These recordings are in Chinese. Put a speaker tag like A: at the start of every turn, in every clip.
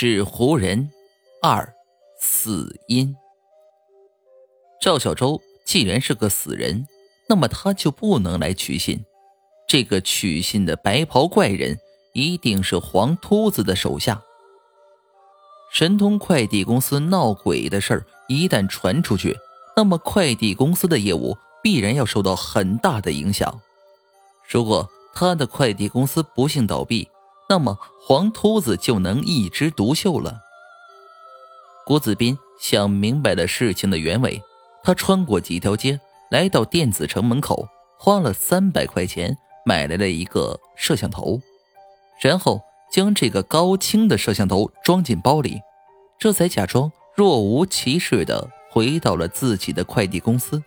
A: 纸糊人二死因。赵小周既然是个死人，那么他就不能来取信。这个取信的白袍怪人一定是黄秃子的手下。神通快递公司闹鬼的事儿一旦传出去，那么快递公司的业务必然要受到很大的影响。如果他的快递公司不幸倒闭，那么黄秃子就能一枝独秀了。郭子斌想明白了事情的原委，他穿过几条街，来到电子城门口，花了三百块钱买来了一个摄像头，然后将这个高清的摄像头装进包里，这才假装若无其事的回到了自己的快递公司。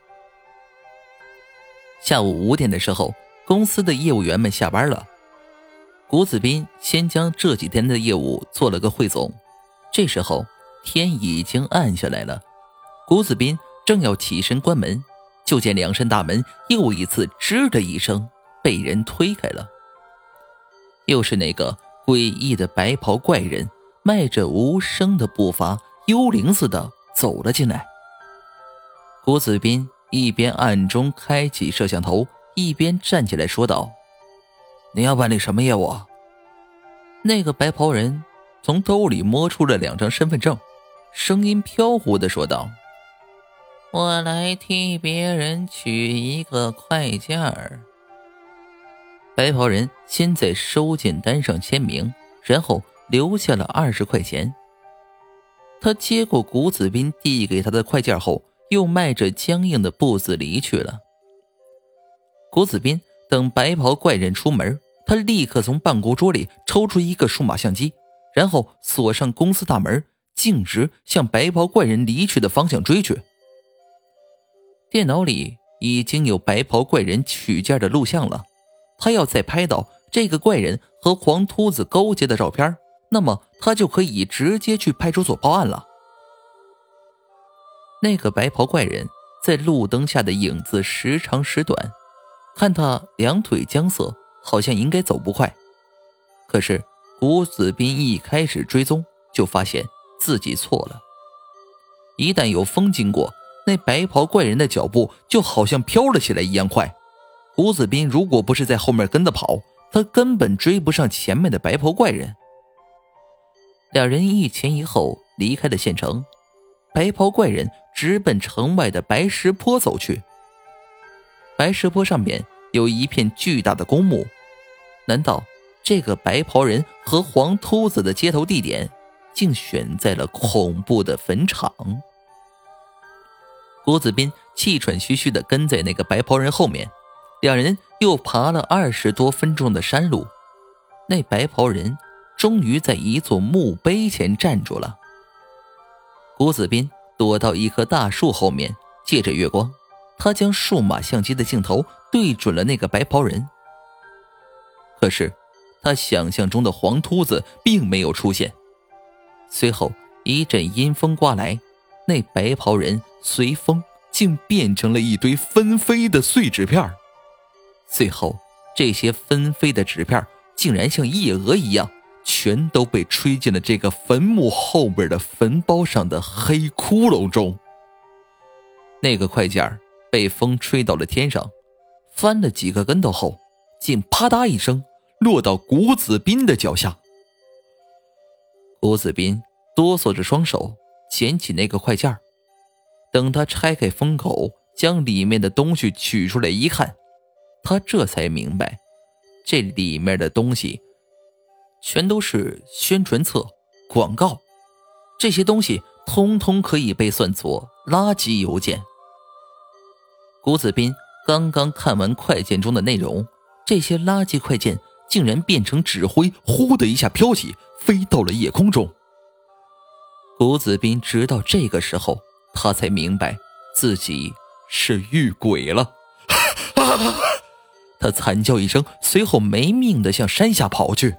A: 下午五点的时候，公司的业务员们下班了。谷子斌先将这几天的业务做了个汇总，这时候天已经暗下来了。谷子斌正要起身关门，就见两扇大门又一次“吱”的一声被人推开了。又是那个诡异的白袍怪人，迈着无声的步伐，幽灵似的走了进来。谷子斌一边暗中开启摄像头，一边站起来说道。你要办理什么业务？那个白袍人从兜里摸出了两张身份证，声音飘忽的说道：“
B: 我来替别人取一个快件儿。”
A: 白袍人先在收件单上签名，然后留下了二十块钱。他接过谷子斌递给他的快件后，又迈着僵硬的步子离去了。谷子斌。等白袍怪人出门，他立刻从办公桌里抽出一个数码相机，然后锁上公司大门，径直向白袍怪人离去的方向追去。电脑里已经有白袍怪人取件的录像了，他要再拍到这个怪人和黄秃子勾结的照片，那么他就可以直接去派出所报案了。那个白袍怪人在路灯下的影子时长时短。看他两腿僵涩，好像应该走不快。可是古子斌一开始追踪，就发现自己错了。一旦有风经过，那白袍怪人的脚步就好像飘了起来一样快。古子斌如果不是在后面跟着跑，他根本追不上前面的白袍怪人。两人一前一后离开了县城，白袍怪人直奔城外的白石坡走去。白石坡上面有一片巨大的公墓，难道这个白袍人和黄秃子的接头地点竟选在了恐怖的坟场？郭子斌气喘吁吁地跟在那个白袍人后面，两人又爬了二十多分钟的山路，那白袍人终于在一座墓碑前站住了。郭子斌躲到一棵大树后面，借着月光。他将数码相机的镜头对准了那个白袍人，可是他想象中的黄秃子并没有出现。随后一阵阴风刮来，那白袍人随风竟变成了一堆纷飞的碎纸片最后这些纷飞的纸片竟然像夜蛾一样，全都被吹进了这个坟墓后边的坟包上的黑窟窿中。那个快件。被风吹到了天上，翻了几个跟头后，竟啪嗒一声落到谷子斌的脚下。谷子斌哆嗦着双手捡起那个快件等他拆开封口，将里面的东西取出来一看，他这才明白，这里面的东西全都是宣传册、广告，这些东西通通可以被算作垃圾邮件。谷子斌刚刚看完快件中的内容，这些垃圾快件竟然变成纸灰，呼的一下飘起，飞到了夜空中。谷子斌直到这个时候，他才明白自己是遇鬼了。他惨叫一声，随后没命的向山下跑去。